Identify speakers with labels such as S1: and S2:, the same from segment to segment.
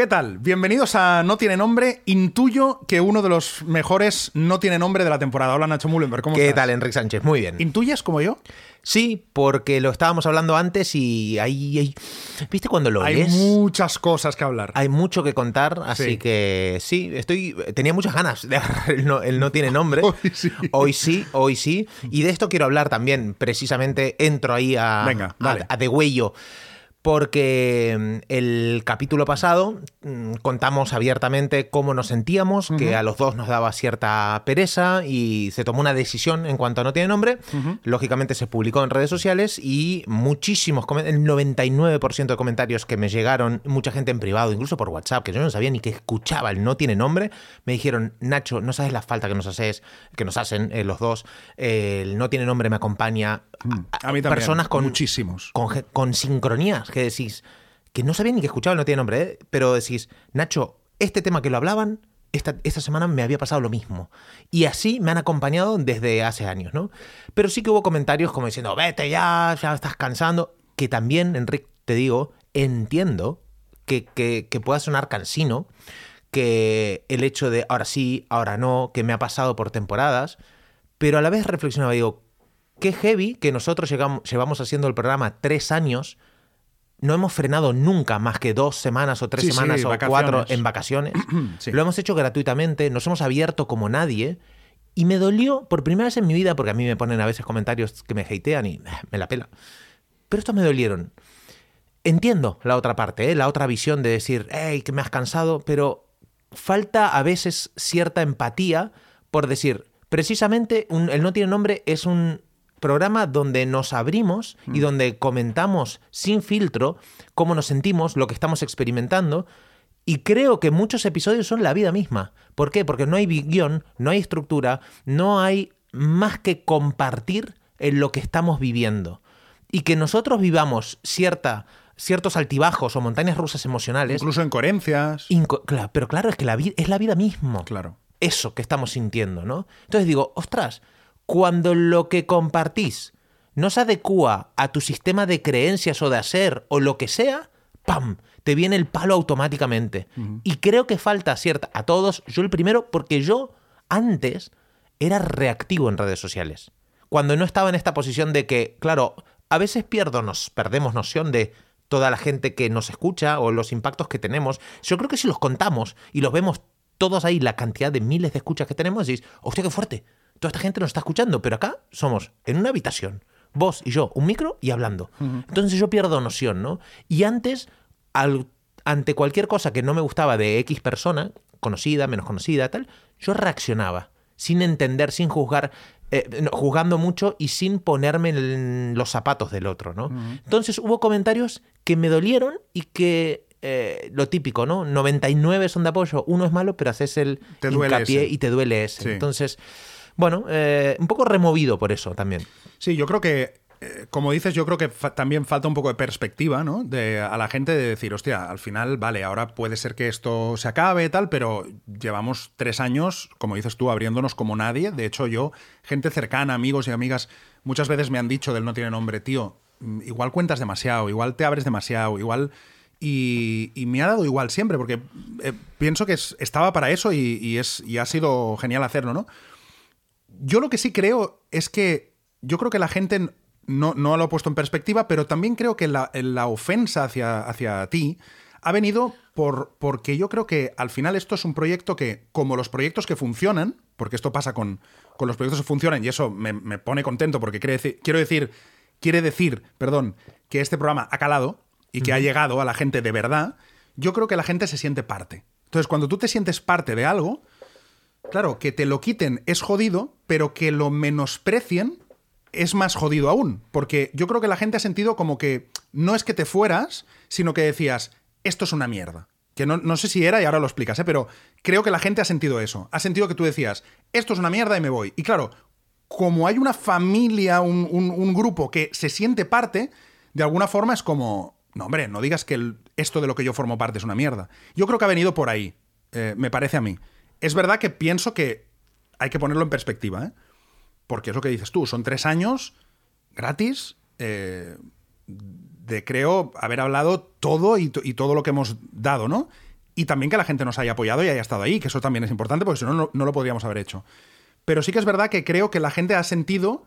S1: ¿Qué tal? Bienvenidos a No Tiene Nombre. Intuyo que uno de los mejores no tiene nombre de la temporada. Hola Nacho Mullenberg, ¿cómo
S2: ¿Qué
S1: estás?
S2: tal, Enrique Sánchez? Muy bien.
S1: ¿Intuyes como yo?
S2: Sí, porque lo estábamos hablando antes y ahí, ahí- ¿viste cuando lo
S1: Hay
S2: lees?
S1: muchas cosas que hablar.
S2: Hay mucho que contar, así
S1: Sí.
S2: que sí, estoy tenía muchas ganas de agarrar el no, el no tiene nombre.
S1: Hoy sí.
S2: Hoy sí, hoy sí. Y de esto quiero hablar también, precisamente entro ahí a,
S1: Venga,
S2: a de huello. Porque mm, el capítulo pasado mm, contamos abiertamente cómo nos sentíamos, que a los dos nos daba cierta pereza y se tomó una decisión en cuanto a no tiene nombre. Lógicamente se publicó en redes sociales y muchísimos, el 99% de comentarios que me llegaron, mucha gente en privado, incluso por WhatsApp, que yo no sabía ni que escuchaba el no tiene nombre, me dijeron, Nacho, no sabes la falta que nos haces, que nos hacen eh, los dos, eh, el no tiene nombre me acompaña.
S1: A mí también.
S2: Personas con,
S1: Muchísimos.
S2: con, sincronías que decís que no sabía ni que escuchaba no tiene nombre, ¿eh? pero decís, Nacho, este tema que lo hablaban, esta, esta semana me había pasado lo mismo. Y así me han acompañado desde hace años, ¿no? Pero sí que hubo comentarios como diciendo, vete ya, ya estás cansando. Que también, Enrique, te digo, entiendo que, que, que pueda sonar cansino, que el hecho de ahora sí, ahora no, que me ha pasado por temporadas, pero a la vez reflexionaba, digo, qué heavy que nosotros llegamos, llevamos haciendo el programa tres años, no hemos frenado nunca más que dos semanas o tres
S1: Sí, sí,
S2: semanas o
S1: vacaciones.
S2: cuatro en vacaciones.
S1: Sí.
S2: Lo hemos hecho gratuitamente, nos hemos abierto como nadie. Y me dolió por primera vez en mi vida, porque a mí me ponen a veces comentarios que me hatean y eh, me la pela. Pero estos me dolieron. Entiendo la otra parte, ¿eh? la otra visión de decir, hey, que me has cansado, pero falta a veces cierta empatía por decir, precisamente un- el No Tiene Nombre es un programa donde nos abrimos y donde comentamos sin filtro cómo nos sentimos, lo que estamos experimentando. Y creo que muchos episodios son la vida misma. ¿Por qué? Porque no hay guion, no hay estructura, no hay más que compartir en lo que estamos viviendo. Y que nosotros vivamos cierta, ciertos altibajos o montañas rusas emocionales.
S1: Incluso en coherencias.
S2: inco- pero claro, es que la vida es la vida mismo
S1: Claro.
S2: eso que estamos sintiendo, ¿no? Entonces digo, ostras, cuando lo que compartís no se adecúa a tu sistema de creencias o de hacer o lo que sea, ¡pam! Te viene el palo automáticamente. Y creo que falta cierta, a todos, yo el primero, porque yo antes era reactivo en redes sociales. Cuando no estaba en esta posición de que, claro, a veces pierdo, nos perdemos noción de toda la gente que nos escucha o los impactos que tenemos. Yo creo que si los contamos y los vemos todos ahí, la cantidad de miles de escuchas que tenemos, decís, hostia, qué fuerte. Toda esta gente nos está escuchando, pero acá somos en una habitación, vos y yo, un micro y hablando. Entonces yo pierdo noción, ¿no? Y antes, al- ante cualquier cosa que no me gustaba de X persona, conocida, menos conocida, tal, yo reaccionaba, sin entender, sin juzgar, eh, no, juzgando mucho y sin ponerme en los zapatos del otro, ¿no? Entonces hubo comentarios que me dolieron y que eh, lo típico, ¿no? 99 son de apoyo, uno es malo, pero haces el
S1: Te
S2: hincapié y te duele ese.
S1: Sí.
S2: Entonces, bueno, eh, un poco removido por eso también.
S1: Sí, yo creo que, eh, como dices, yo creo que también falta un poco de perspectiva, ¿no? De, a la gente de decir, hostia, al final, vale, ahora puede ser que esto se acabe, tal, pero llevamos tres años, como dices tú, abriéndonos como nadie. De hecho, yo, gente cercana, amigos y amigas, muchas veces me han dicho del no tiene nombre, tío, mm, igual cuentas demasiado, igual te abres demasiado, igual... Y, y me ha dado igual siempre, porque eh, pienso que es- estaba para eso y, y es, y ha sido genial hacerlo, ¿no? Yo lo que sí creo es que yo creo que la gente no, no lo ha puesto en perspectiva, pero también creo que la, la ofensa hacia, hacia ti ha venido por, porque yo creo que al final esto es un proyecto que, como los proyectos que funcionan, porque esto pasa con, con los proyectos que funcionan y eso me, me pone contento porque quiere decir, quiero decir, quiere decir, perdón, que este programa ha calado y que ha llegado a la gente de verdad, yo creo que la gente se siente parte. Entonces, cuando tú te sientes parte de algo, Claro, que te lo quiten es jodido, pero que lo menosprecien es más jodido aún. Porque yo creo que la gente ha sentido como que no es que te fueras, sino que decías, esto es una mierda. Que no, no sé si era y ahora lo explicas, ¿eh? pero creo que la gente ha sentido eso. Ha sentido que tú decías, esto es una mierda y me voy. Y claro, como hay una familia, un, un- grupo que se siente parte, de alguna forma es como, no hombre, no digas que esto de lo que yo formo parte es una mierda. Yo creo que ha venido por ahí, eh, me parece a mí. Es verdad que pienso que hay que ponerlo en perspectiva, ¿eh? Porque es lo que dices tú, son tres años gratis eh, de, creo, haber hablado todo y, to- y todo lo que hemos dado, ¿no? y también que la gente nos haya apoyado y haya estado ahí, que eso también es importante, porque si no, no, no lo podríamos haber hecho. Pero sí que es verdad que creo que la gente ha sentido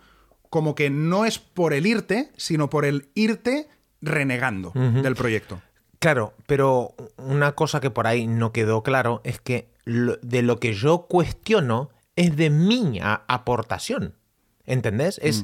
S1: como que no es por el irte, sino por el irte renegando del proyecto.
S2: Claro, pero una cosa que por ahí no quedó claro es que lo- de lo que yo cuestiono es de mi aportación. ¿Entendés? Es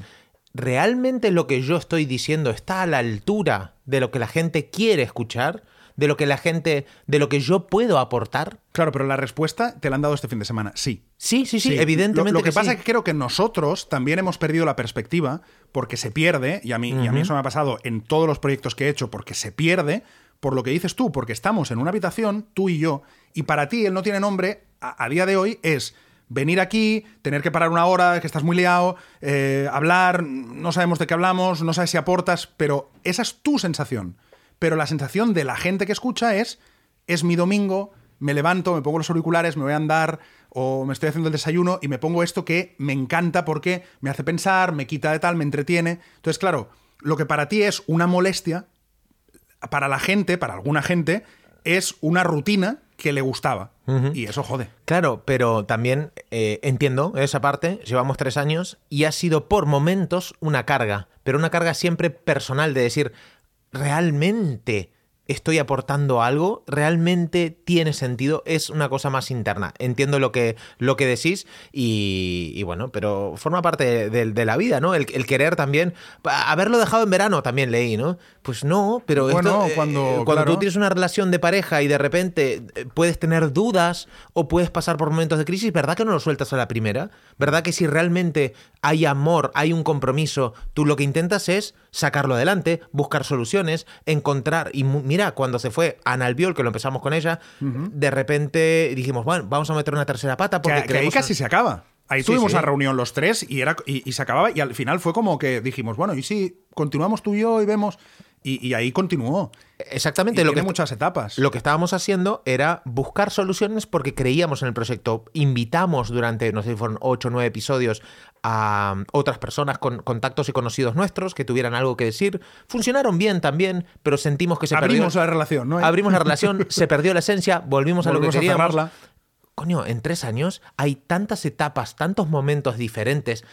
S2: realmente lo que yo estoy diciendo está a la altura de lo que la gente quiere escuchar, de lo que la gente, de lo que yo puedo aportar.
S1: Claro, pero la respuesta te la han dado este fin de semana, sí.
S2: Sí, sí, sí,
S1: Sí,
S2: evidentemente.
S1: Lo, lo que, pasa
S2: sí.
S1: es que creo que nosotros también hemos perdido la perspectiva porque se pierde, y a, mí, y a mí eso me ha pasado en todos los proyectos que he hecho, porque se pierde por lo que dices tú, porque estamos en una habitación, tú y yo, y para ti él no tiene nombre, a, día de hoy es venir aquí, tener que parar una hora, que estás muy liado, eh, hablar, no sabemos de qué hablamos, no sabes si aportas, pero esa es tu sensación. Pero la sensación de la gente que escucha es, es mi domingo, me levanto, me pongo los auriculares, me voy a andar o me estoy haciendo el desayuno y me pongo esto que me encanta porque me hace pensar, me quita de tal, me entretiene. Entonces, claro, lo que para ti es una molestia, para la gente, para alguna gente, es una rutina que le gustaba. Y eso jode.
S2: Claro, pero también eh, entiendo esa parte, llevamos tres años y ha sido por momentos una carga, pero una carga siempre personal de decir, ¿realmente estoy aportando algo? ¿Realmente tiene sentido? Es una cosa más interna. Entiendo lo que, lo que decís y, y bueno, pero forma parte de, de la vida, ¿no? El, el querer también... Haberlo dejado en verano también leí, ¿no? Pues no, pero
S1: Bueno,
S2: esto, eh,
S1: cuando-
S2: cuando
S1: claro.
S2: tú tienes una relación de pareja y de repente eh, puedes tener dudas o puedes pasar por momentos de crisis, ¿verdad que no lo sueltas a la primera? ¿Verdad que si realmente hay amor, hay un compromiso, tú lo que intentas es sacarlo adelante, buscar soluciones, encontrar... Y mira, cuando se fue Ana Albiol, que lo empezamos con ella, de repente dijimos, bueno, vamos a meter una tercera pata porque
S1: Que, que ahí casi se acaba. Ahí
S2: Sí,
S1: tuvimos
S2: sí.
S1: la reunión los tres y, era, y, y se acababa y al final fue como que dijimos, bueno, y si continuamos tú y yo y vemos... Y, y ahí continuó.
S2: Exactamente
S1: Y
S2: lo que
S1: tiene muchas etapas.
S2: Lo que estábamos haciendo era buscar soluciones porque creíamos en el proyecto. Invitamos durante, no sé si fueron ocho o nueve episodios a otras personas con contactos y conocidos nuestros que tuvieran algo que decir. Funcionaron bien también, pero sentimos que se
S1: Abrimos
S2: perdió.
S1: la relación, ¿no?
S2: Abrimos la relación, se perdió la esencia, volvimos, a lo que
S1: Volvemos a
S2: queríamos.
S1: cerrarla.
S2: Coño, en tres años hay tantas etapas, tantos momentos diferentes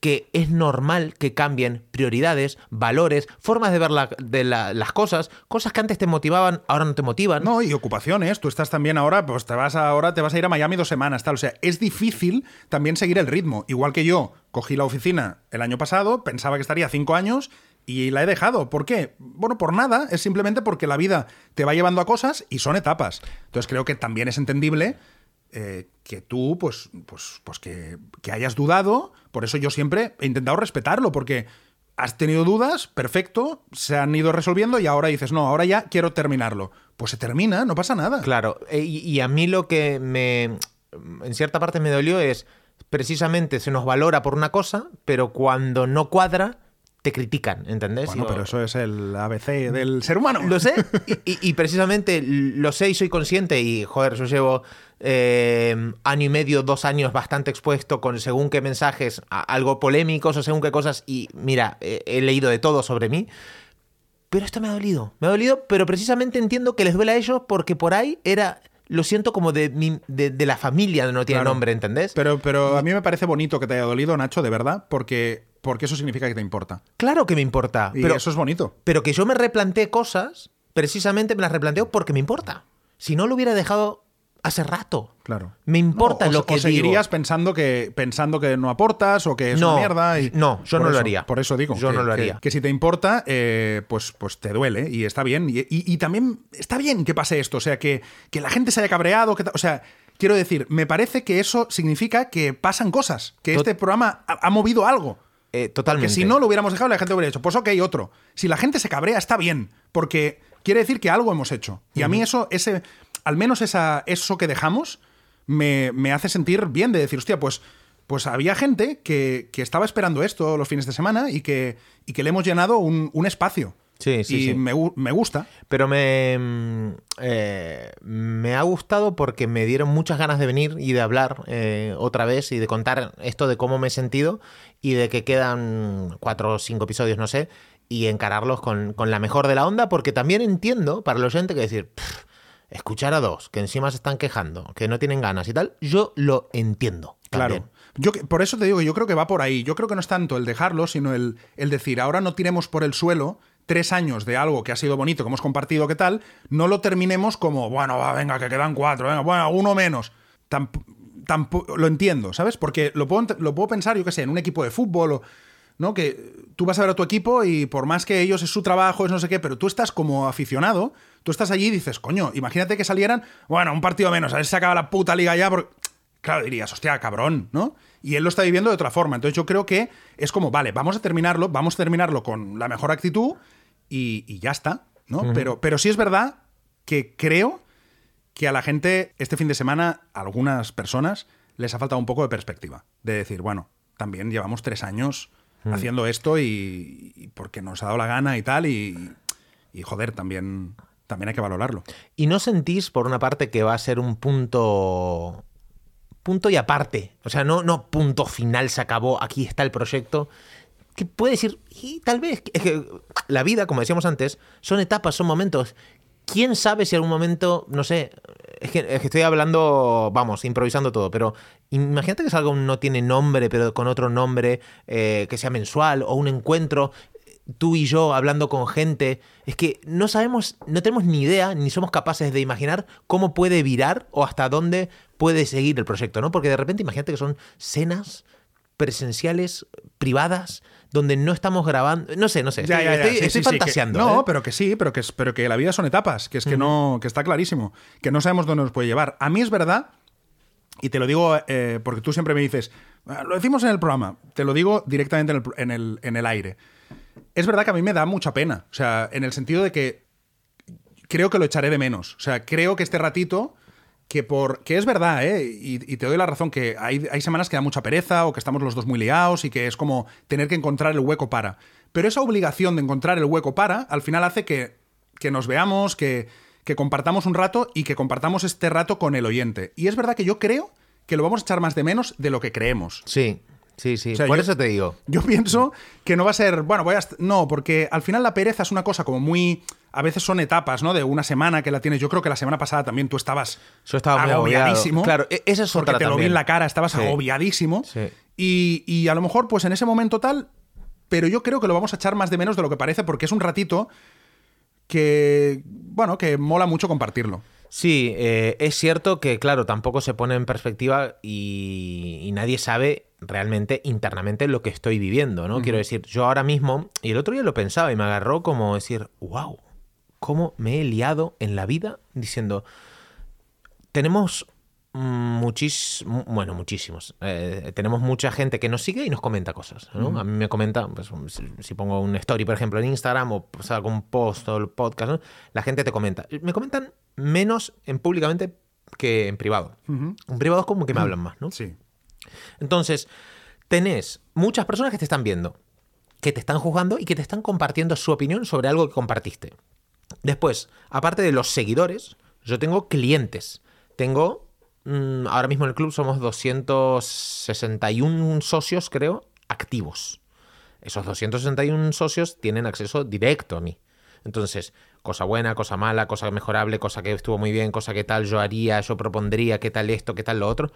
S2: que es normal que cambien prioridades, valores, formas de ver las cosas, cosas que antes te motivaban, ahora no te motivan.
S1: No, y ocupaciones. Tú estás también ahora, pues te vas ahora, te vas a ir a Miami dos semanas, tal. O sea, es difícil también seguir el ritmo. Igual que yo cogí la oficina el año pasado, pensaba que estaría cinco años y la he dejado. ¿Por qué? Bueno, por nada. Es simplemente porque la vida te va llevando a cosas y son etapas. Entonces creo que también es entendible eh, que tú, pues, pues, pues que, que hayas dudado. Por eso yo siempre he intentado respetarlo, porque has tenido dudas, perfecto, se han ido resolviendo y ahora dices, no, ahora ya quiero terminarlo. Pues se termina, no pasa nada.
S2: Claro, e- y, y a mí lo que me, en cierta parte me dolió es, precisamente se nos valora por una cosa, pero cuando no cuadra, te critican, ¿entendés?
S1: Bueno, pero eso es el ABC del ser humano.
S2: Lo sé, y, y- y precisamente lo sé y soy consciente, y joder, yo llevo eh, año y medio, dos años bastante expuesto con según qué mensajes, algo polémicos o según qué cosas, y mira, he, he leído de todo sobre mí, pero esto me ha dolido, me ha dolido, pero precisamente entiendo que les duele a ellos porque por ahí era, lo siento como de, mi- de, de la familia, no tiene
S1: Claro.
S2: nombre, ¿entendés?
S1: Pero, pero a mí me parece bonito que te haya dolido, Nacho, de verdad, porque, porque eso significa que te importa.
S2: claro que me importa,
S1: Y
S2: pero,
S1: eso es bonito.
S2: pero que yo me replanteé cosas, precisamente me las replanteo porque me importa. Si no lo hubiera dejado hace rato.
S1: Claro.
S2: Me importa
S1: No, o-
S2: lo
S1: o
S2: que
S1: seguirías
S2: digo.
S1: pensando que, pensando que no aportas o que es
S2: No,
S1: una mierda. Y
S2: no, yo no lo haría.
S1: Por eso digo.
S2: Yo
S1: que,
S2: no lo
S1: que-
S2: haría.
S1: Que, si te importa, eh, pues, pues te duele y está bien. Y, y- y también está bien que pase esto. O sea, que, que la gente se haya cabreado. Que, o sea, quiero decir, me parece que eso significa que pasan cosas. Que
S2: Tot-
S1: este programa ha, ha movido algo.
S2: Eh,
S1: Que
S2: totalmente.
S1: si no lo hubiéramos dejado, la gente hubiera dicho, pues ok, otro. Si la gente se cabrea, está bien, porque quiere decir que algo hemos hecho. Y a mí eso, ese, al menos esa, eso que dejamos, me, me hace sentir bien de decir, hostia, pues, pues había gente que, que estaba esperando esto los fines de semana y que, y que le hemos llenado un, un espacio.
S2: Sí, sí,
S1: y
S2: sí.
S1: Me, me gusta.
S2: Pero me, mm, eh, me ha gustado porque me dieron muchas ganas de venir y de hablar eh, otra vez y de contar esto de cómo me he sentido y de que quedan cuatro o cinco episodios, no sé, y encararlos con, con la mejor de la onda porque también entiendo para el oyente que decir, "Pff, escuchar a dos que encima se están quejando, que no tienen ganas y tal, yo lo entiendo. también.
S1: Claro. Yo, por eso te digo, yo creo que va por ahí. Yo creo que no es tanto el dejarlo, sino el, el decir, ahora no tiremos por el suelo tres años de algo que ha sido bonito, que hemos compartido, ¿qué tal? No lo terminemos como, bueno, va, venga, que quedan cuatro, venga, bueno, uno menos. Tamp- tampo- lo entiendo, ¿sabes? Porque lo puedo, ent- lo puedo pensar, yo qué sé, en un equipo de fútbol o... ¿no? Que tú vas a ver a tu equipo y por más que ellos es su trabajo, es no sé qué, pero tú estás como aficionado, tú estás allí y dices, coño, imagínate que salieran, bueno, un partido menos, a ver si se acaba la puta liga ya, porque... Claro, dirías, hostia, cabrón, ¿no? Y él lo está viviendo de otra forma. Entonces yo creo que es como, vale, vamos a terminarlo, vamos a terminarlo con la mejor actitud y, y ya está, ¿no? pero, pero sí es verdad que creo que a la gente este fin de semana, a algunas personas, les ha faltado un poco de perspectiva. De decir, bueno, también llevamos tres años haciendo esto y, y porque nos ha dado la gana y tal, y, y joder, también, también hay que valorarlo.
S2: ¿Y no sentís, por una parte, que va a ser un punto. punto y aparte? O sea, no, no punto final, se acabó, aquí está el proyecto. Que puede decir, y tal vez. Es que la vida, como decíamos antes, son etapas, son momentos. ¿Quién sabe si algún momento, no sé, es que, es que estoy hablando, vamos, improvisando todo, pero imagínate que es algo no tiene nombre, pero con otro nombre, eh, que sea mensual o un encuentro, tú y yo hablando con gente, es que no sabemos, no tenemos ni idea, ni somos capaces de imaginar cómo puede virar o hasta dónde puede seguir el proyecto, ¿no? Porque de repente imagínate que son cenas presenciales, privadas, donde no estamos grabando, no sé, no sé,
S1: Ya,
S2: estoy,
S1: ya, ya,
S2: estoy-
S1: sí,
S2: estoy
S1: sí, sí, que-
S2: fantaseando.
S1: no,
S2: ¿eh?
S1: pero que sí, pero que, pero que la vida son etapas, que es que no, que está clarísimo, que no sabemos dónde nos puede llevar. A mí es verdad, y te lo digo eh, porque tú siempre me dices, "Ah, lo decimos en el programa, te lo digo directamente en el, en el- en el aire. Es verdad que a mí me da mucha pena, o sea, en el sentido de que creo que lo echaré de menos. O sea, creo que este ratito, que por. que es verdad, ¿eh? Y, te doy la razón, que hay, hay semanas que da mucha pereza o que estamos los dos muy liados y que es como tener que encontrar el hueco para. Pero esa obligación de encontrar el hueco para, al final hace que, que nos veamos, que, que compartamos un rato y que compartamos este rato con el oyente. Y es verdad que yo creo que lo vamos a echar más de menos de lo que creemos.
S2: Sí, sí, sí.
S1: O sea,
S2: Por
S1: yo-
S2: eso te digo.
S1: Yo pienso que no va a ser, bueno, voy a... No, porque al final la pereza es una cosa como muy... A veces son etapas, ¿no? De una semana que la tienes. Yo creo que la semana pasada también tú estabas
S2: Yo estaba
S1: agobiadísimo.
S2: Claro, e- esa es
S1: porque
S2: otra
S1: te lo vi en la cara, estabas
S2: Sí.
S1: agobiadísimo.
S2: Sí.
S1: Y, y a lo mejor, pues en ese momento tal... Pero yo creo que lo vamos a echar más de menos de lo que parece porque es un ratito que, bueno, que mola mucho compartirlo.
S2: Sí, eh, es cierto que, claro, tampoco se pone en perspectiva y, y nadie sabe realmente internamente lo que estoy viviendo, ¿no? Quiero decir, yo ahora mismo, y el otro día lo pensaba y me agarró como decir, wow, ¿cómo me he liado en la vida diciendo, tenemos muchísimos, bueno, muchísimos. Eh, tenemos mucha gente que nos sigue y nos comenta cosas. ¿no? A mí me comenta, pues, si, si pongo un story, por ejemplo, en Instagram o pues, un post o el podcast, ¿no? la gente te comenta. Me comentan menos en públicamente que en privado. En privado es como que me hablan más, ¿no?
S1: Sí.
S2: Entonces, tenés muchas personas que te están viendo, que te están juzgando y que te están compartiendo su opinión sobre algo que compartiste. Después, aparte de los seguidores, yo tengo clientes. Tengo, mm, ahora mismo en el club somos 261 socios, creo, activos. Esos 261 socios tienen acceso directo a mí. Entonces, cosa buena, cosa mala, cosa mejorable, cosa que estuvo muy bien, cosa que tal yo haría, yo propondría, qué tal esto, qué tal lo otro.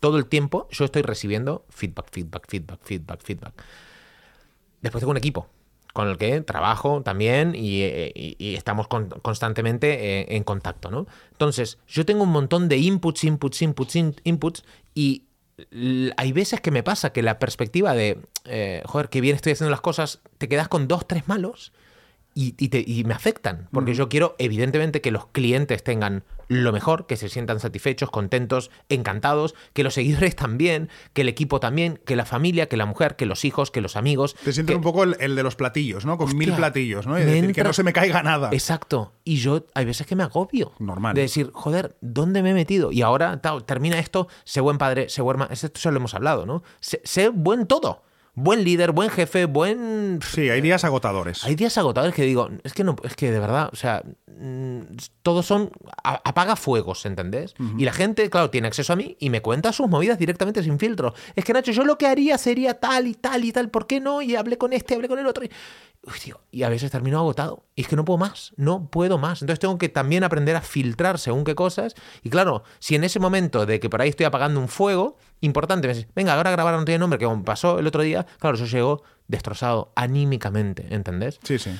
S2: Todo el tiempo yo estoy recibiendo feedback, feedback, feedback, feedback, feedback. Después tengo un equipo con el que trabajo también y, eh, estamos con- constantemente eh, en contacto, ¿no? Entonces, yo tengo un montón de inputs, inputs, inputs, in- inputs y hay veces que me pasa que la perspectiva de, eh, joder, qué bien estoy haciendo las cosas, te quedas con dos, tres malos y, y te- y me afectan. Porque yo quiero, evidentemente, que los clientes tengan lo mejor, que se sientan satisfechos, contentos, encantados, que los seguidores también, que el equipo también, que la familia, que la mujer, que los hijos, que los amigos.
S1: Te sientes
S2: que-
S1: un poco el, el de los platillos, ¿no? Con
S2: Hostia,
S1: mil platillos, ¿no? Y
S2: me
S1: decir que no se me caiga nada.
S2: Exacto. Y yo hay veces que me agobio.
S1: Normal.
S2: De decir, joder, ¿dónde me he metido? Y ahora termina esto, sé buen padre, sé buen hermano. Esto ya lo hemos hablado, ¿no? Sé, sé buen todo. Buen líder, buen jefe, buen...
S1: Sí, hay días agotadores.
S2: Hay días agotadores que digo, es que no, es que de verdad, o sea, mm, todos son a- apagafuegos, ¿entendés? Y la gente, claro, tiene acceso a mí y me cuenta sus movidas directamente sin filtro. Es que Nacho, yo lo que haría sería tal y tal y tal, ¿por qué no? Y hablé con este, hablé con el otro. Y, Uy, tío, y a veces termino agotado. Y es que no puedo más, no puedo más. Entonces tengo que también aprender a filtrar según qué cosas. Y claro, si en ese momento de que por ahí estoy apagando un fuego, importante, me decís, venga, ahora grabar no tiene nombre, que como pasó el otro día, claro, yo llego destrozado anímicamente, ¿entendés?
S1: Sí, sí.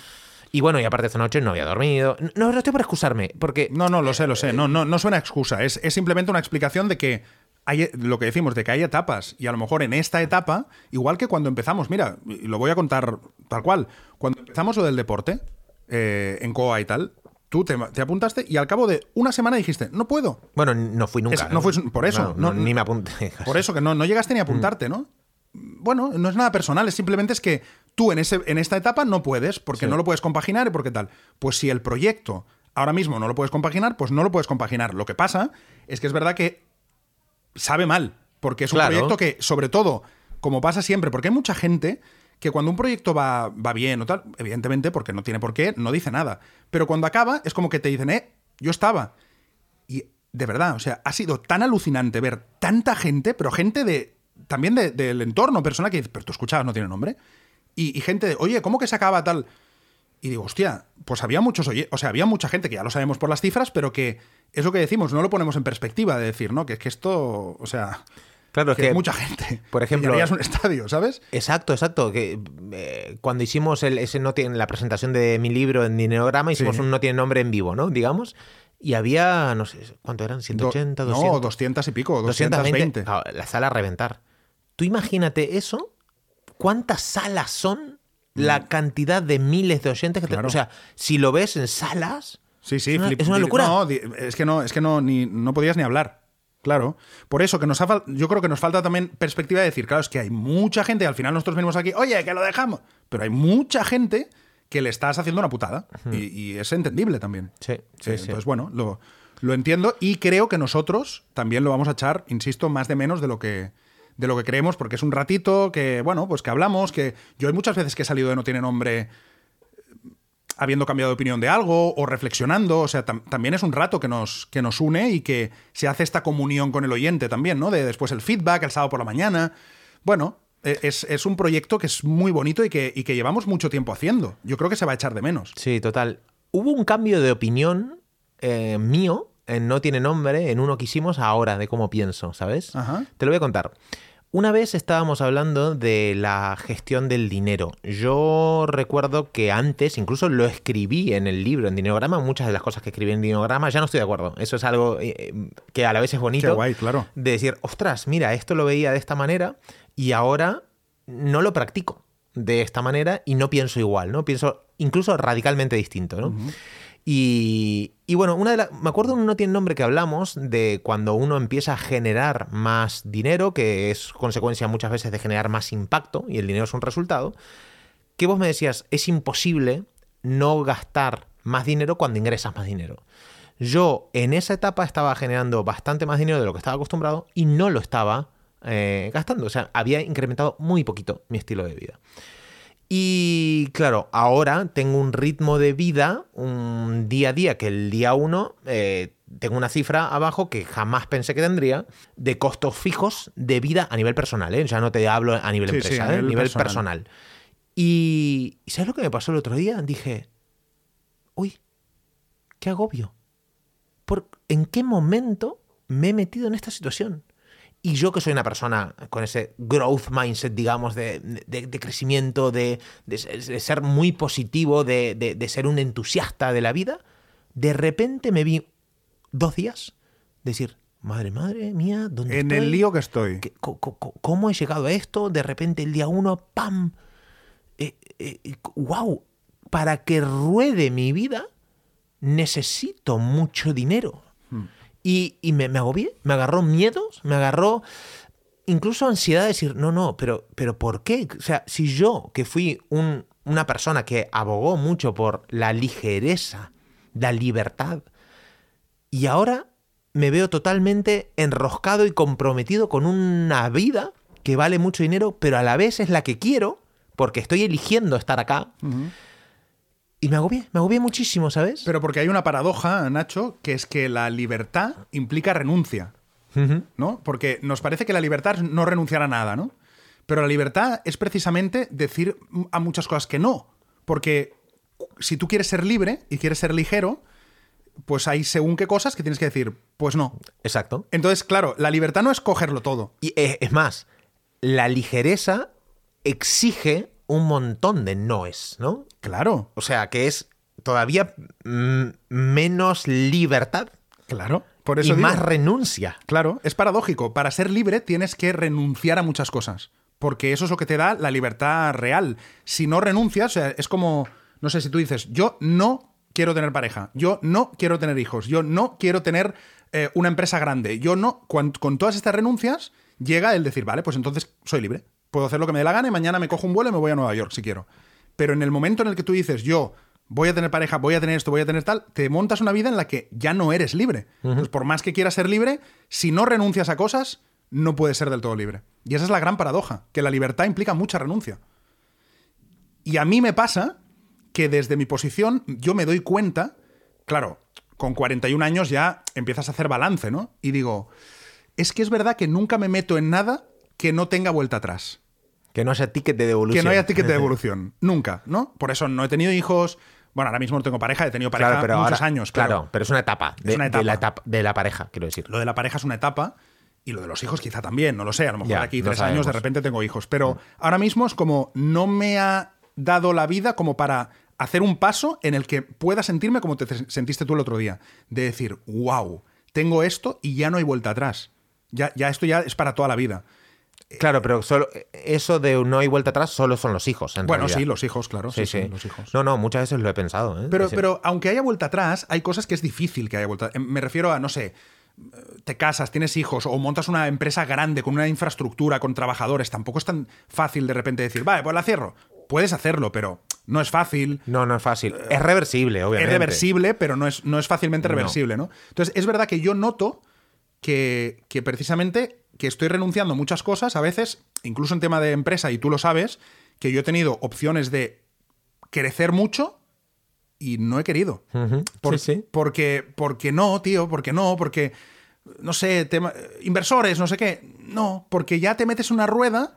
S2: Y bueno, y aparte esta noche no había dormido. No, no estoy por excusarme, porque
S1: No, no, lo sé, lo sé. No, no, no suena excusa. Es, es simplemente una explicación de que hay lo que decimos, de que hay etapas. Y a lo mejor en esta etapa, igual que cuando empezamos, mira, lo voy a contar tal cual. Cuando empezamos lo del deporte, eh, en COA y tal, tú te, te apuntaste y al cabo de una semana dijiste, no puedo.
S2: Bueno, no fui nunca.
S1: Es- no fui- por eso,
S2: no,
S1: no-
S2: ni me apunté.
S1: Por eso que no, no llegaste ni a apuntarte, ¿no? Bueno, no es nada personal, es simplemente es que tú en, ese, en esta etapa no puedes, porque no lo puedes compaginar y porque tal. Pues si el proyecto ahora mismo no lo puedes compaginar, pues no lo puedes compaginar. Lo que pasa es que es verdad que sabe mal, porque es un
S2: Claro.
S1: proyecto que, sobre todo, como pasa siempre, porque hay mucha gente que cuando un proyecto va, va bien o tal, evidentemente, porque no tiene por qué, no dice nada. Pero cuando acaba, es como que te dicen, eh, yo estaba. Y de verdad, o sea, ha sido tan alucinante ver tanta gente, pero gente de también de- del entorno personal que dice, pero tú escuchabas, no tiene nombre. Y, y gente de, oye, ¿cómo que se acaba tal? Y digo, hostia, pues había muchos, oye, o sea, había mucha gente que ya lo sabemos por las cifras, pero que es lo que decimos, no lo ponemos en perspectiva de decir, ¿no? Que es que esto, o sea,
S2: Claro, es
S1: que
S2: que,
S1: es mucha gente.
S2: por ejemplo-
S1: llenarías un estadio, ¿sabes?
S2: Exacto, exacto. Que eh, cuando hicimos el, ese no tiene, la presentación de mi libro en Dinerograma, hicimos
S1: Sí.
S2: un no tiene nombre en vivo, ¿no? Digamos. Y había, no sé, ¿cuánto eran? 180,
S1: Do-
S2: 200.
S1: No, 200 y pico,
S2: 220.
S1: 220.
S2: Claro, la sala a reventar. Tú imagínate eso. ¿Cuántas salas son? La cantidad de miles de oyentes que te-
S1: Mm. Claro.
S2: O sea, si lo ves en salas.
S1: Sí, sí,
S2: es una, es una locura.
S1: No, es que no, es que no, ni, no podías ni hablar. Claro. Por eso que nos ha yo creo que nos falta también perspectiva de decir, claro, es que hay mucha gente, y al final nosotros venimos aquí, oye, que lo dejamos. Pero hay mucha gente que le estás haciendo una putada. y, y es entendible también.
S2: Sí, sí,
S1: Eh,
S2: sí.
S1: Entonces, bueno, lo, lo entiendo y creo que nosotros también lo vamos a echar, insisto, más de menos de lo que de lo que creemos, porque es un ratito que, bueno, pues que hablamos, que yo hay muchas veces que he salido de No Tiene Nombre habiendo cambiado de opinión de algo o reflexionando, o sea, tam- también es un rato que nos, que nos une y que se hace esta comunión con el oyente también, ¿no? De después el feedback, el sábado por la mañana. Bueno, e- es, es un proyecto que es muy bonito y que, y que llevamos mucho tiempo haciendo. Yo creo que se va a echar de menos.
S2: Sí, total. Hubo un cambio de opinión eh, mío, en No tiene nombre, en uno que hicimos ahora, de cómo pienso, ¿sabes?
S1: Ajá.
S2: Te lo voy a contar. Una vez estábamos hablando de la gestión del dinero. Yo recuerdo que antes, incluso lo escribí en el libro, en Dinograma, muchas de las cosas que escribí en Dinograma, ya no estoy de acuerdo. Eso es algo eh, que a la vez es bonito.
S1: Qué guay, claro.
S2: De decir, ostras, mira, esto lo veía de esta manera y ahora no lo practico de esta manera y no pienso igual, ¿no? Pienso incluso radicalmente distinto, ¿no? Y, bueno, una. Me acuerdo un no tiene nombre que hablamos de cuando uno empieza a generar más dinero, que es consecuencia muchas veces de generar más impacto, y el dinero es un resultado. Que vos me decías, es imposible no gastar más dinero cuando ingresas más dinero. Yo en esa etapa estaba generando bastante más dinero de lo que estaba acostumbrado y no lo estaba eh, gastando. O sea, había incrementado muy poquito mi estilo de vida. Y claro, ahora tengo un ritmo de vida, un día a día, que el día uno eh, tengo una cifra abajo que jamás pensé que tendría, de costos fijos de vida a nivel personal. ¿eh? Ya no te hablo a nivel
S1: Sí, sí,
S2: empresa,
S1: a
S2: ¿eh?
S1: nivel
S2: nivel
S1: personal.
S2: ¿y ¿sabes lo que me pasó el otro día? Dije, uy, qué agobio. ¿Por, ¿En qué momento me he metido en esta situación? Y yo que soy una persona con ese growth mindset, digamos, de, de- de crecimiento, de, de ser- muy positivo, de, de- ser un entusiasta de la vida, de repente me vi dos días decir, madre, madre mía, ¿dónde
S1: En
S2: estoy?
S1: el lío que estoy.
S2: ¿Qué- co- co- co- ¿Cómo he llegado a esto? De repente el día uno, ¡pam! Eh, eh, ¡Wow! Para que ruede mi vida, necesito mucho dinero. Y, me, me agobié, me agarró miedos, me agarró incluso ansiedad de decir, no, no, pero, pero ¿por qué? O sea, si yo, que fui un- una persona que abogó mucho por la ligereza, la libertad, y ahora me veo totalmente enroscado y comprometido con una vida que vale mucho dinero, pero a la vez es la que quiero, porque estoy eligiendo estar acá. Y me agobié, me agobié muchísimo, ¿sabes?
S1: Pero porque hay una paradoja, Nacho, que es que la libertad implica renuncia. ¿no? Porque nos parece que la libertad es no renunciar a nada, ¿no? Pero la libertad es precisamente decir a muchas cosas que no. Porque si tú quieres ser libre y quieres ser ligero, pues hay según qué cosas que tienes que decir, pues no.
S2: Exacto.
S1: Entonces, claro, la libertad no es cogerlo todo.
S2: Y eh, es más, la ligereza exige un montón de noes, ¿no?
S1: Claro,
S2: O sea, que es todavía menos libertad
S1: claro. Por
S2: y
S1: eso digo.
S2: más renuncia.
S1: Claro, es paradójico. Para ser libre tienes que renunciar a muchas cosas. Porque eso es lo que te da la libertad real. Si no renuncias, o sea, es como, no sé, si tú dices, yo no quiero tener pareja, yo no quiero tener hijos, yo no quiero tener eh, una empresa grande, yo no, cuan- con todas estas renuncias llega el decir, vale, pues entonces soy libre. Puedo hacer lo que me dé la gana y mañana me cojo un vuelo y me voy a Nueva York si quiero. Pero en el momento en el que tú dices, yo voy a tener pareja, voy a tener esto, voy a tener tal, te montas una vida en la que ya no eres libre. Entonces, por más que quieras ser libre, si no renuncias a cosas, no puedes ser del todo libre. Y esa es la gran paradoja, que la libertad implica mucha renuncia. Y a mí me pasa que desde mi posición yo me doy cuenta, claro, con 41 años ya empiezas a hacer balance, ¿no? Y digo, es que es verdad que nunca me meto en nada que no tenga vuelta atrás.
S2: Que no haya ticket de devolución.
S1: Que no haya ticket de devolución. Nunca, ¿no? Por eso no he tenido hijos. Bueno, ahora mismo no tengo pareja, he tenido pareja
S2: Claro, pero
S1: muchos
S2: ahora-
S1: años. pero
S2: Claro, pero es una etapa. De,
S1: Es una
S2: de la
S1: etapa.
S2: de la pareja, quiero decir.
S1: Lo de la pareja es una etapa y lo de los hijos quizá también, no lo sé. A lo mejor
S2: Ya,
S1: aquí tres años de repente tengo hijos. Pero ahora mismo es como no me ha dado la vida como para hacer un paso en el que pueda sentirme como te sentiste tú el otro día. De decir, wow, tengo esto y ya no hay vuelta atrás. Ya, ya esto ya es para toda la vida.
S2: Claro, pero solo eso de no hay vuelta atrás solo son los hijos. En
S1: Bueno,
S2: realidad.
S1: sí, los hijos, claro. Sí,
S2: Sí,
S1: los hijos.
S2: No, no, muchas veces lo he pensado. ¿eh?
S1: Pero,
S2: Sí.
S1: pero aunque haya vuelta atrás, hay cosas que es difícil que haya vuelta. em, Me refiero a, no sé, te casas, tienes hijos o montas una empresa grande con una infraestructura, con trabajadores. Tampoco es tan fácil de repente decir, vale, pues la cierro. Puedes hacerlo, pero no es fácil.
S2: No, no es fácil. Es reversible, obviamente.
S1: Es reversible, pero no es, no es fácilmente
S2: No.
S1: reversible, ¿no? Entonces, es verdad que yo noto que, que precisamente que estoy renunciando a muchas cosas, a veces, incluso en tema de empresa, y tú lo sabes, que yo he tenido opciones de crecer mucho y no he querido. Por-
S2: sí, sí.
S1: Porque, porque no, tío, porque no, porque, no sé, tema- inversores, no sé qué. No, porque ya te metes una rueda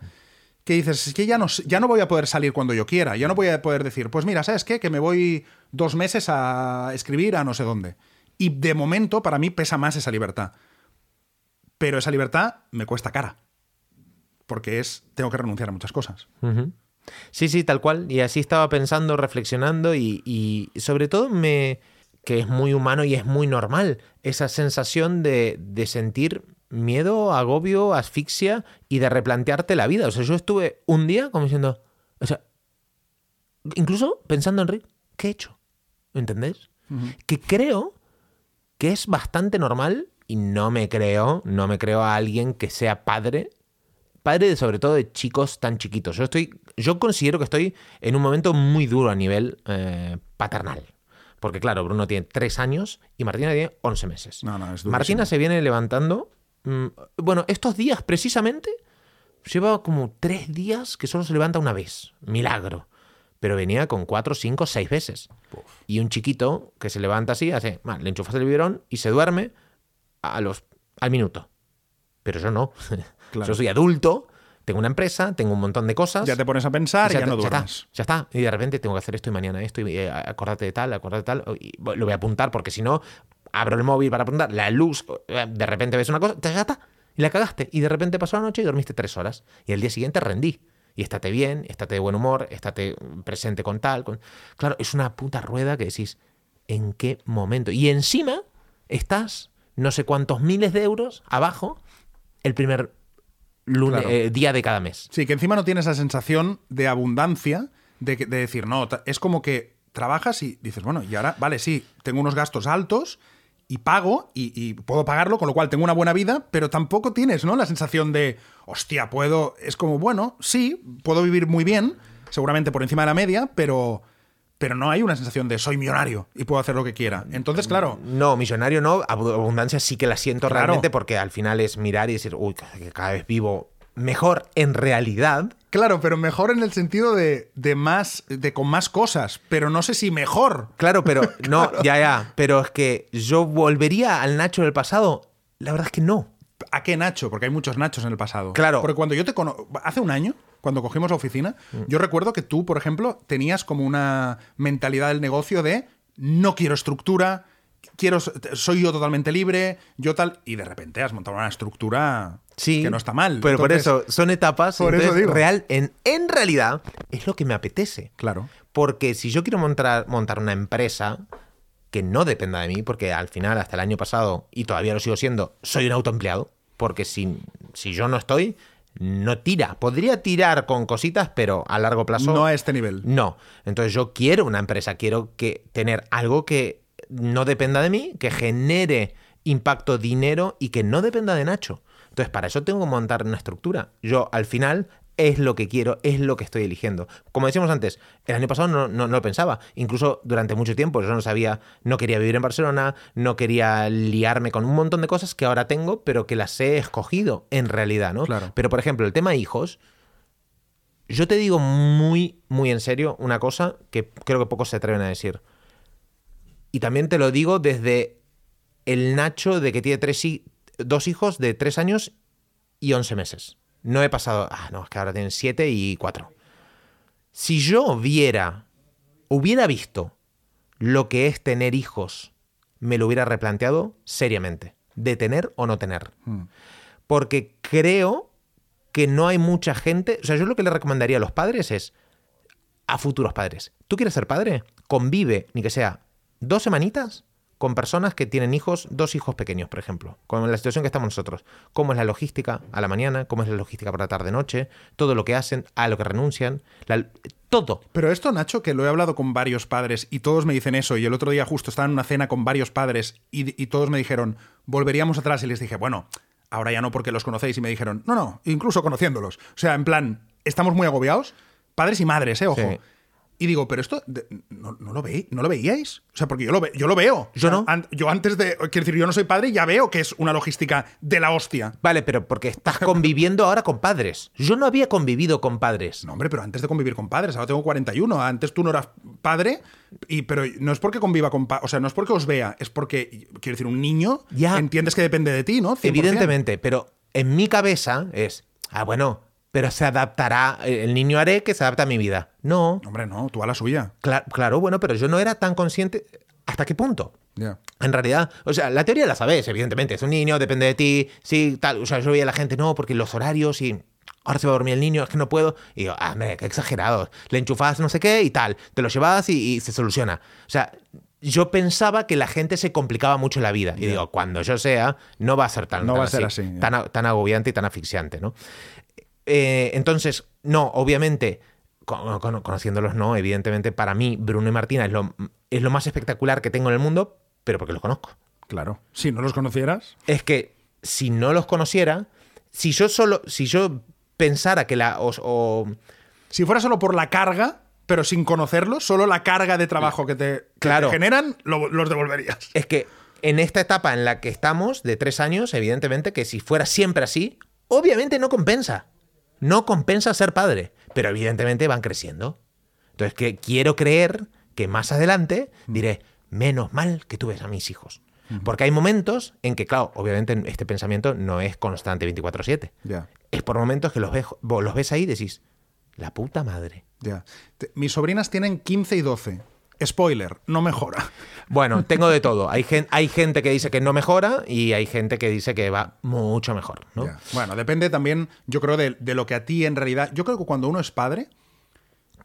S1: que dices, es que ya no, ya no voy a poder salir cuando yo quiera, ya no voy a poder decir, pues mira, ¿sabes qué? Que me voy dos meses a escribir a no sé dónde. Y de momento, para mí, pesa más esa libertad. Pero esa libertad me cuesta cara. Porque es, tengo que renunciar a muchas cosas.
S2: Sí, sí, tal cual. Y así estaba pensando, reflexionando y, y sobre todo me que es muy humano y es muy normal esa sensación de, de sentir miedo, agobio, asfixia y de replantearte la vida. O sea, yo estuve un día como diciendo, o sea, incluso pensando en Rick, ¿qué he hecho? ¿Entendés? Que creo que es bastante normal y no me creo, no me creo a alguien que sea padre padre de, sobre todo de chicos tan chiquitos. Yo estoy, yo considero que estoy en un momento muy duro a nivel eh, paternal. Porque claro, Bruno tiene tres años y Martina tiene 11 meses.
S1: No, no, es.
S2: Martina se viene levantando. mm, bueno, estos días precisamente lleva como tres días que solo se levanta una vez. Milagro. Pero venía con cuatro, cinco, seis veces. Y un chiquito que se levanta así, hace, "Va, le enchufas el biberón y se duerme a los, al minuto. Pero yo no.
S1: Claro.
S2: Yo soy adulto, tengo una empresa, tengo un montón de cosas.
S1: Ya te pones a pensar y ya, no
S2: está,
S1: duermes.
S2: ya está. Y de repente tengo que hacer esto y mañana esto y eh, acordate de tal, acordate de tal. Y lo voy a apuntar porque si no, abro el móvil para apuntar, la luz, eh, de repente ves una cosa, ya está. Y la cagaste. Y de repente pasó la noche y dormiste tres horas. Y el día siguiente rendí. Y estate bien, estate de buen humor, estate presente con tal. Con... Claro, es una puta rueda que decís, ¿en qué momento? Y encima estás no sé cuántos miles de euros abajo el primer lunes,
S1: Claro.
S2: eh, día de cada mes.
S1: Sí, que encima no tienes esa sensación de abundancia, de, decir, no, es como que trabajas y dices, bueno, y ahora, vale, sí, tengo unos gastos altos y pago y, y puedo pagarlo, con lo cual tengo una buena vida, pero tampoco tienes, ¿no? La sensación de, hostia, puedo, es como, bueno, sí, puedo vivir muy bien, seguramente por encima de la media, pero, pero no hay una sensación de soy millonario y puedo hacer lo que quiera. Entonces, claro,
S2: No, millonario no, abu- abundancia sí que la siento
S1: Claro.
S2: realmente porque al final es mirar y decir, uy, que cada vez vivo mejor en realidad.
S1: Claro, pero mejor en el sentido de, de más, de con más cosas, pero no sé si mejor.
S2: Claro, pero no, ya, ya. Pero es que yo volvería al Nacho del pasado. La verdad es que no.
S1: ¿A qué Nacho? Porque hay muchos Nachos en el pasado.
S2: Claro.
S1: Porque cuando yo te conozco, hace un año, cuando cogimos la oficina, yo recuerdo que tú, por ejemplo, tenías como una mentalidad del negocio de no quiero estructura, quiero, soy yo totalmente libre, yo tal, y de repente has montado una estructura
S2: Sí,
S1: que no está mal.
S2: Pero por eso son etapas.
S1: Por eso
S2: entonces,
S1: digo.
S2: real, en, en realidad es lo que me apetece.
S1: Claro.
S2: Porque si yo quiero montar, montar una empresa que no dependa de mí, porque al final, hasta el año pasado, y todavía lo sigo siendo, soy un autoempleado, porque si, si yo no estoy, no tira. Podría tirar con cositas, pero a largo plazo...
S1: No a este nivel.
S2: No. Entonces yo quiero una empresa, quiero que tener algo que no dependa de mí, que genere impacto, dinero y que no dependa de Nacho. Entonces para eso tengo que montar una estructura. Yo al final es lo que quiero, es lo que estoy eligiendo. Como decíamos antes, el año pasado no, no- no lo pensaba. Incluso durante mucho tiempo yo no sabía, no quería vivir en Barcelona, no quería liarme con un montón de cosas que ahora tengo, pero que las he escogido en realidad, ¿no?
S1: Claro.
S2: Pero por ejemplo, el tema hijos, yo te digo muy, muy en serio una cosa que creo que pocos se atreven a decir. Y también te lo digo desde el Nacho de que tiene tres dos hijos de tres años y once meses. No he pasado. Ah, no, es que ahora tienen siete y cuatro. Si yo viera, hubiera visto lo que es tener hijos, me lo hubiera replanteado seriamente. De tener o no tener. Porque creo que no hay mucha gente. O sea, yo lo que le recomendaría a los padres es. A futuros padres. ¿Tú quieres ser padre? Convive, ni que sea dos semanitas, con personas que tienen hijos, dos hijos pequeños, por ejemplo. Con la situación que estamos nosotros. Cómo es la logística a la mañana, cómo es la logística para la tarde-noche, todo lo que hacen, a lo que renuncian, la- todo.
S1: Pero esto, Nacho, que lo he hablado con varios padres y todos me dicen eso, y el otro día justo estaba en una cena con varios padres y, y todos me dijeron, volveríamos atrás y les dije, bueno, ahora ya no porque los conocéis y me dijeron, no, no, incluso conociéndolos. O sea, en plan, estamos muy agobiados, padres y madres, ¿eh? Ojo.
S2: Sí.
S1: Y digo, pero esto, de- ¿no, no lo veis? ¿No lo veíais? O sea, porque yo lo, ve- yo lo veo.
S2: Yo no.
S1: an- yo antes de, quiero decir, yo no soy padre y ya veo que es una logística de la hostia.
S2: Vale, pero porque estás conviviendo ahora con padres. Yo no había convivido con padres.
S1: No, hombre, pero antes de convivir con padres, ahora tengo 41. Antes tú no eras padre, y, pero no es porque conviva con padres, o sea, no es porque os vea, es porque, quiero decir, un niño
S2: Ya.
S1: entiendes que depende de ti, ¿no? 100%.
S2: Evidentemente, pero en mi cabeza es, ah, bueno, pero se adaptará, el niño haré que se adapta a mi vida. No,
S1: Hombre, no, tú a la suya.
S2: cla- claro, bueno, pero yo no era tan consciente. ¿Hasta qué punto?
S1: Ya.
S2: En realidad, o sea, la teoría la sabes, evidentemente. Es un niño, depende de ti, sí, tal. O sea, yo veía a la gente, no, porque los horarios y. Ahora se va a dormir el niño, es que no puedo. Y digo, ah, hombre, qué exagerado. Le enchufas no sé qué y tal. Te lo llevas y, y se soluciona. O sea, yo pensaba que la gente se complicaba mucho la vida. Y digo, cuando yo sea, no va a ser tan,
S1: No
S2: tan
S1: va a ser así,
S2: tan, tan agobiante y tan asfixiante, ¿no? Eh, entonces, no, obviamente, con- con- conociéndolos, no, evidentemente, para mí, Bruno y Martina es lo, es lo más espectacular que tengo en el mundo, pero porque los conozco.
S1: Claro. Si no los conocieras.
S2: Es que si no los conociera, si yo solo, si yo pensara que la. o-
S1: Si fuera solo por la carga, pero sin conocerlos, solo la carga de trabajo que te, que
S2: Claro.
S1: te generan, lo- los devolverías.
S2: es que en esta etapa en la que estamos, de tres años, evidentemente que si fuera siempre así, obviamente no compensa. No compensa ser padre, pero evidentemente van creciendo. Entonces, que quiero creer que más adelante diré, menos mal que tú ves a mis hijos. Porque hay momentos en que, claro, obviamente este pensamiento no es constante 24/7.
S1: Ya.
S2: Es por momentos que los ves, vos los ves ahí y decís, la puta madre.
S1: Ya. Te- Mis sobrinas tienen 15 y 12. Spoiler, no mejora.
S2: Bueno, tengo de todo. Hay, gen- hay gente que dice que no mejora y hay gente que dice que va mucho mejor, ¿no?
S1: Bueno, depende también, yo creo, de, de lo que a ti en realidad. Yo creo que cuando uno es padre,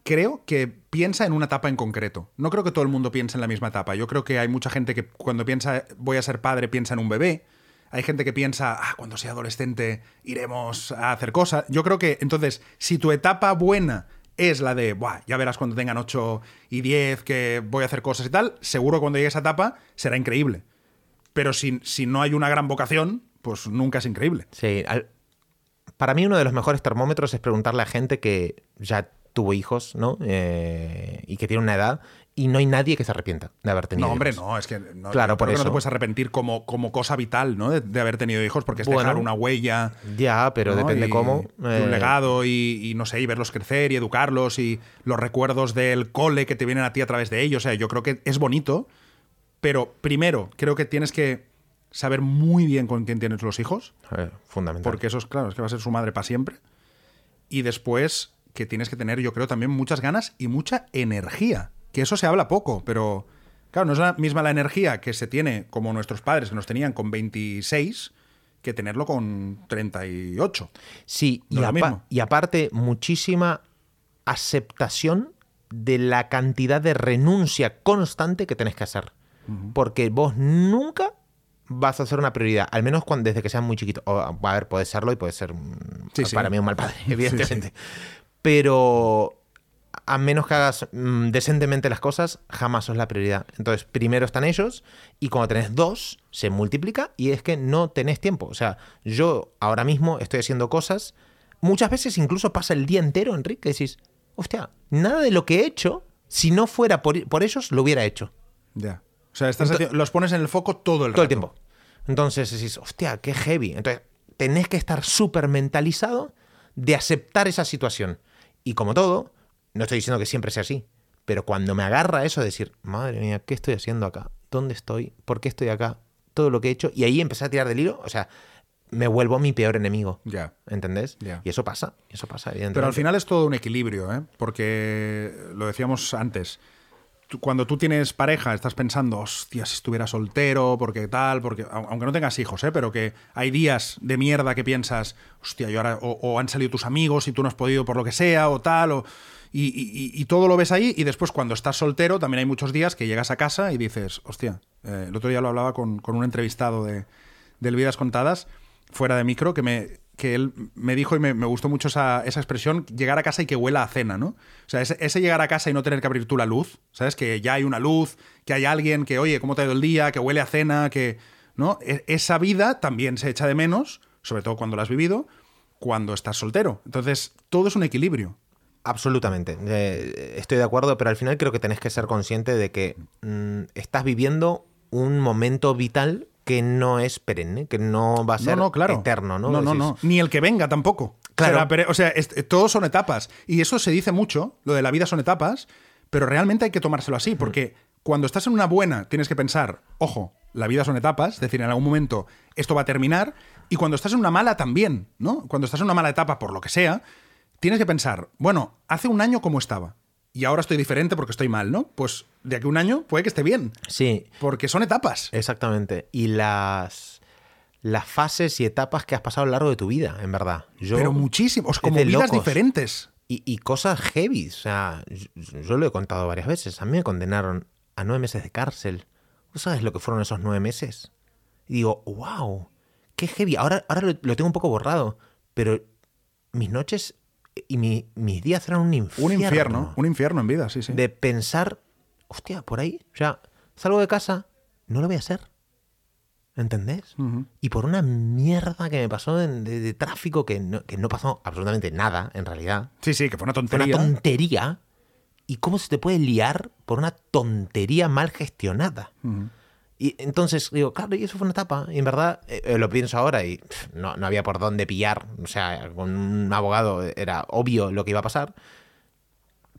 S1: creo que piensa en una etapa en concreto. No creo que todo el mundo piense en la misma etapa. Yo creo que hay mucha gente que cuando piensa voy a ser padre piensa en un bebé. Hay gente que piensa, ah, cuando sea adolescente iremos a hacer cosas. Yo creo que, entonces, si tu etapa buena es la de, Buah, ya verás cuando tengan 8 y 10 que voy a hacer cosas y tal, seguro cuando llegue esa etapa será increíble. Pero si, si no hay una gran vocación, pues nunca es increíble.
S2: Sí, para mí uno de los mejores termómetros es preguntarle a gente que ya tuvo hijos, ¿no? Eh, y que tiene una edad y no hay nadie que se arrepienta de haber tenido
S1: No, hombre,
S2: hijos.
S1: no, es que no,
S2: Claro, por
S1: que no
S2: eso.
S1: te puedes arrepentir como, como cosa vital, ¿no? De, de haber tenido hijos, porque es
S2: Bueno.
S1: dejar una huella.
S2: Ya, pero
S1: ¿no?
S2: depende
S1: Y-
S2: cómo.
S1: y
S2: eh,
S1: un legado y, y no sé, y verlos crecer y educarlos y los recuerdos del cole que te vienen a ti a través de ellos. O sea, yo creo que es bonito, pero primero creo que tienes que saber muy bien con quién tienes los hijos,
S2: eh, fundamental.
S1: porque eso es claro, es que va a ser su madre para siempre. Y después que tienes que tener, yo creo, también muchas ganas y mucha energía. Que eso se habla poco, pero claro, no es la misma la energía que se tiene como nuestros padres que nos tenían con 26 que tenerlo con 38.
S2: Sí, y,
S1: No
S2: apa-
S1: mismo.
S2: y aparte, muchísima aceptación de la cantidad de renuncia constante que tenés que hacer. Porque vos nunca vas a hacer una prioridad, al menos cuando, desde que seas muy chiquito. O, a ver, puede serlo y puede ser
S1: sí.
S2: para mí un mal padre, evidentemente. Pero a menos que hagas mm, decentemente las cosas, jamás sos la prioridad. Entonces, primero están ellos y cuando tenés dos, se multiplica y es que no tenés tiempo. O sea, yo ahora mismo estoy haciendo cosas, muchas veces incluso pasa el día entero, Enrique, que decís, hostia, nada de lo que he hecho, si no fuera por, por ellos, lo hubiera hecho.
S1: Ya. O sea, estás los pones en el foco todo el
S2: Todo el tiempo. Entonces decís, hostia, qué heavy. Entonces, tenés que estar súper mentalizado de aceptar esa situación. Y como todo, no estoy diciendo que siempre sea así, pero cuando me agarra eso de decir, madre mía, ¿qué estoy haciendo acá? ¿Dónde estoy? ¿Por qué estoy acá? Todo lo que he hecho. Y ahí empecé a tirar del hilo, o sea, me vuelvo mi peor enemigo.
S1: Ya.
S2: ¿Entendés?
S1: Ya.
S2: Y eso pasa, eso pasa, evidentemente.
S1: Pero al final es todo un equilibrio, ¿eh? Porque lo decíamos antes. tú- Cuando tú tienes pareja, estás pensando, hostia, si estuviera soltero, porque tal, porque. au- Aunque no tengas hijos, ¿eh? Pero que hay días de mierda que piensas, hostia, yo ahora. O, o han salido tus amigos y tú no has podido por lo que sea, o tal, o. Y, y- y todo lo ves ahí, y después cuando estás soltero, también hay muchos días que llegas a casa y dices, hostia, eh, el otro día lo hablaba con, con un entrevistado de, del Vidas Contadas, fuera de micro, que me que él me dijo y me, me gustó mucho esa, esa expresión, llegar a casa y que huela a cena, ¿no? O sea, ese, ese llegar a casa y no tener que abrir tú la luz, ¿sabes? Que ya hay una luz, que hay alguien que, oye, ¿cómo te ha ido el día? Que huele a cena, que... ¿No? E- esa vida también se echa de menos, sobre todo cuando la has vivido, cuando estás soltero. Entonces, todo es un equilibrio.
S2: Absolutamente, eh, estoy de acuerdo, pero al final creo que tenés que ser consciente de que mm, estás viviendo un momento vital que no es perenne, que no va a ser
S1: no, no, claro.
S2: eterno, ¿no?
S1: No, no, no. Ni el que venga tampoco.
S2: Claro.
S1: Será o sea, es- todos son etapas. Y eso se dice mucho, lo de la vida son etapas, pero realmente hay que tomárselo así, porque cuando estás en una buena tienes que pensar, ojo, la vida son etapas, es decir, en algún momento esto va a terminar, y cuando estás en una mala también, ¿no? Cuando estás en una mala etapa, por lo que sea, tienes que pensar, bueno, hace un año cómo estaba, y ahora estoy diferente porque estoy mal, ¿no? Pues de aquí a un año puede que esté bien,
S2: Sí,
S1: porque son etapas.
S2: exactamente. Y las, las fases y etapas que has pasado a lo largo de tu vida, en verdad. Yo,
S1: pero muchísimos,
S2: es
S1: como vidas
S2: locos.
S1: diferentes.
S2: Y, y cosas heavy. O sea, yo, yo lo he contado varias veces. A mí me condenaron a nueve meses de cárcel. ¿Tú sabes lo que fueron esos nueve meses? Y digo, wow, qué heavy. Ahora, ahora lo, lo tengo un poco borrado, pero mis noches y mi- mis días eran un infierno.
S1: Un infierno, un infierno en vida, sí, sí.
S2: De pensar, hostia, por ahí, o sea, salgo de casa, no lo voy a hacer. ¿Entendés? Y por una mierda que me pasó de, de- de tráfico que no, que no pasó absolutamente nada, en realidad.
S1: Sí, sí, que fue una
S2: Fue una
S1: tontería.
S2: tontería. ¿Y cómo se te puede liar por una tontería mal gestionada?
S1: Ujú.
S2: Y entonces digo, claro, y eso fue una etapa. Y en verdad eh, eh, lo pienso ahora y pff, no, no había por dónde pillar. O sea, con un abogado era obvio lo que iba a pasar.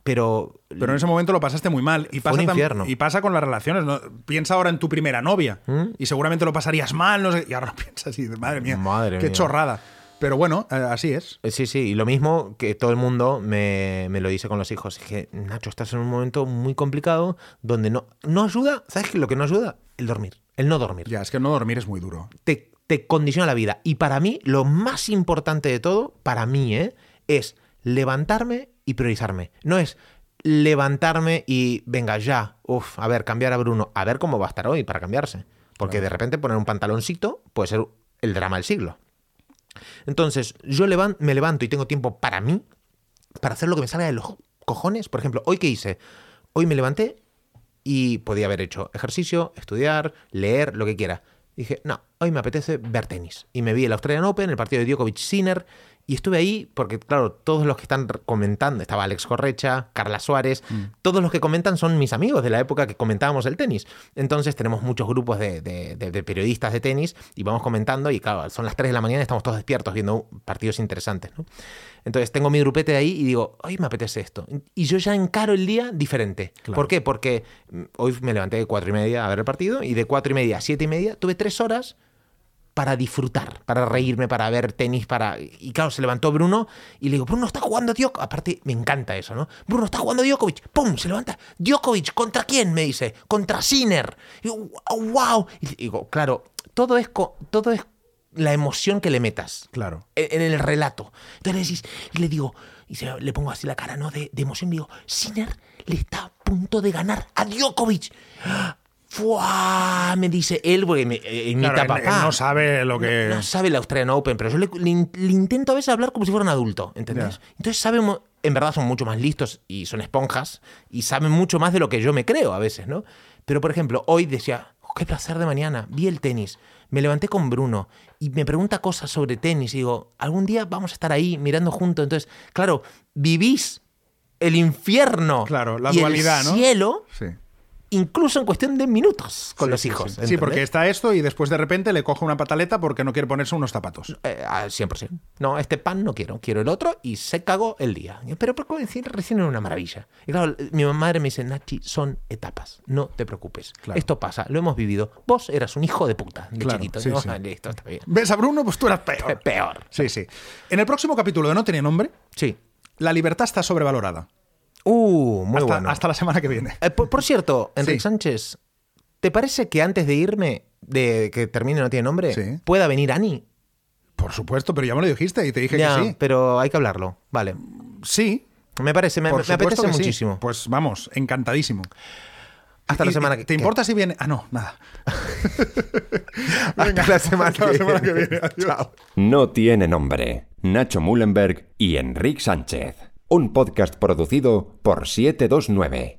S2: Pero,
S1: Pero en ese momento lo pasaste muy mal. Y
S2: Fue
S1: pasa,
S2: un
S1: tam-
S2: infierno.
S1: y pasa con las relaciones. ¿no? Piensa ahora en tu primera novia.
S2: ¿Mm?
S1: Y seguramente lo pasarías mal. No sé, y ahora lo piensas y madre mía,
S2: Madre
S1: qué
S2: mía.
S1: chorrada. Pero bueno, eh, así es.
S2: Eh, Sí, sí, y lo mismo que todo el mundo me, me lo dice con los hijos. Es que, Nacho, estás en un momento muy complicado donde no, no ayuda, ¿sabes qué? Lo que no ayuda, el dormir, el no dormir.
S1: Ya, es que no dormir es muy duro.
S2: Te, te condiciona la vida. Y para mí, lo más importante de todo, para mí, ¿eh? es levantarme y priorizarme. No es levantarme y, venga, ya, uff, a ver, cambiar a Bruno, a ver cómo va a estar hoy para cambiarse. Porque de repente poner un pantaloncito puede ser el drama del siglo. Entonces, yo me levanto y tengo tiempo para mí, para hacer lo que me salga de los cojones. Por ejemplo, ¿hoy qué hice? Hoy me levanté y podía haber hecho ejercicio, estudiar, leer, lo que quiera. Dije, no, hoy me apetece ver tenis. Y me vi el Australian Open, el partido de Djokovic Sinner, Y estuve ahí porque, claro, todos los que están comentando, estaba Alex Correcha, Carla Suárez, todos los que comentan son mis amigos de la época que comentábamos el tenis. Entonces tenemos muchos grupos de, de- de- de periodistas de tenis y vamos comentando y, claro, son las 3 de la mañana y estamos todos despiertos viendo partidos interesantes, ¿no? Entonces tengo mi grupete de ahí y digo, ay, me apetece esto. Y yo ya encaro el día diferente.
S1: Claro.
S2: ¿Por qué? Porque mm, hoy me levanté de cuatro y media a ver el partido y de cuatro y media a siete y media tuve tres horas para disfrutar, para reírme, para ver tenis, para... Y claro, se levantó Bruno y le digo, Bruno está jugando Djokovic. Aparte, me encanta eso, ¿no? Bruno está jugando Djokovic. ¡Pum! Se levanta. Djokovic, ¿contra quién? Me dice. Contra Sinner. Y digo, ¡wow! Y digo, claro, todo es, todo es la emoción que le metas
S1: Claro.
S2: en, en el relato. Entonces le le digo, y se- le pongo así la cara, ¿no? De, de emoción, y digo, Sinner le está a punto de ganar a Djokovic. ¡Fua! Me dice él, porque me eh, imita
S1: Claro,
S2: a
S1: él-
S2: papá.
S1: él no sabe lo que.
S2: No sabe el Australian Open, pero yo le, le le intento a veces hablar como si fuera un adulto, ¿entendés?
S1: Ya.
S2: Entonces saben, mo- en verdad son mucho más listos y son esponjas y saben mucho más de lo que yo me creo a veces, ¿no? Pero por ejemplo, hoy decía, "Oh, qué placer de mañana, vi el tenis, me levanté con Bruno y me pregunta cosas sobre tenis y digo, algún día vamos a estar ahí mirando juntos. Entonces, claro, vivís el infierno
S1: Claro, la
S2: y
S1: dualidad,
S2: el
S1: ¿no?
S2: cielo
S1: Sí.
S2: Incluso en cuestión de minutos con
S1: Sí,
S2: los hijos.
S1: Sí, porque está esto y después de repente le coge una pataleta porque no quiere ponerse unos zapatos.
S2: Eh, al 100%. No, este pan no quiero, quiero el otro y se cagó el día. Pero por decir, recién era una maravilla. Y claro, mi madre me dice, Nachi, son etapas, no te preocupes.
S1: Claro.
S2: Esto pasa, lo hemos vivido. Vos eras un hijo de puta de
S1: Claro,
S2: chiquito.
S1: sí,
S2: ¿no?
S1: sí.
S2: Ah, Listo, está bien.
S1: ¿Ves a Bruno? Pues tú eras
S2: Pe-
S1: peor.
S2: Peor.
S1: Sí, sí. En el próximo capítulo de No tiene nombre,
S2: Sí.
S1: la libertad está sobrevalorada.
S2: Uh, muy
S1: hasta,
S2: bueno.
S1: hasta la semana que viene.
S2: Eh, por, por cierto, Enrique
S1: Sí.
S2: Sánchez, ¿te parece que antes de irme, de que termine No tiene nombre,
S1: Sí.
S2: pueda venir Ani?
S1: Por supuesto, pero ya me lo dijiste y te dije
S2: Ya,
S1: que sí.
S2: pero hay que hablarlo. Vale.
S1: Sí,
S2: Me parece, me, apetece
S1: que sí.
S2: muchísimo.
S1: Pues vamos, encantadísimo.
S2: Hasta la semana que
S1: ¿Te importa si viene? Ah, no, nada.
S2: Hasta la semana,
S1: hasta la
S2: que,
S1: semana que
S2: viene.
S1: viene. Adiós.
S2: Chao.
S3: No tiene nombre. Nacho Mullenberg y Enrique Sánchez. Un podcast producido por 729.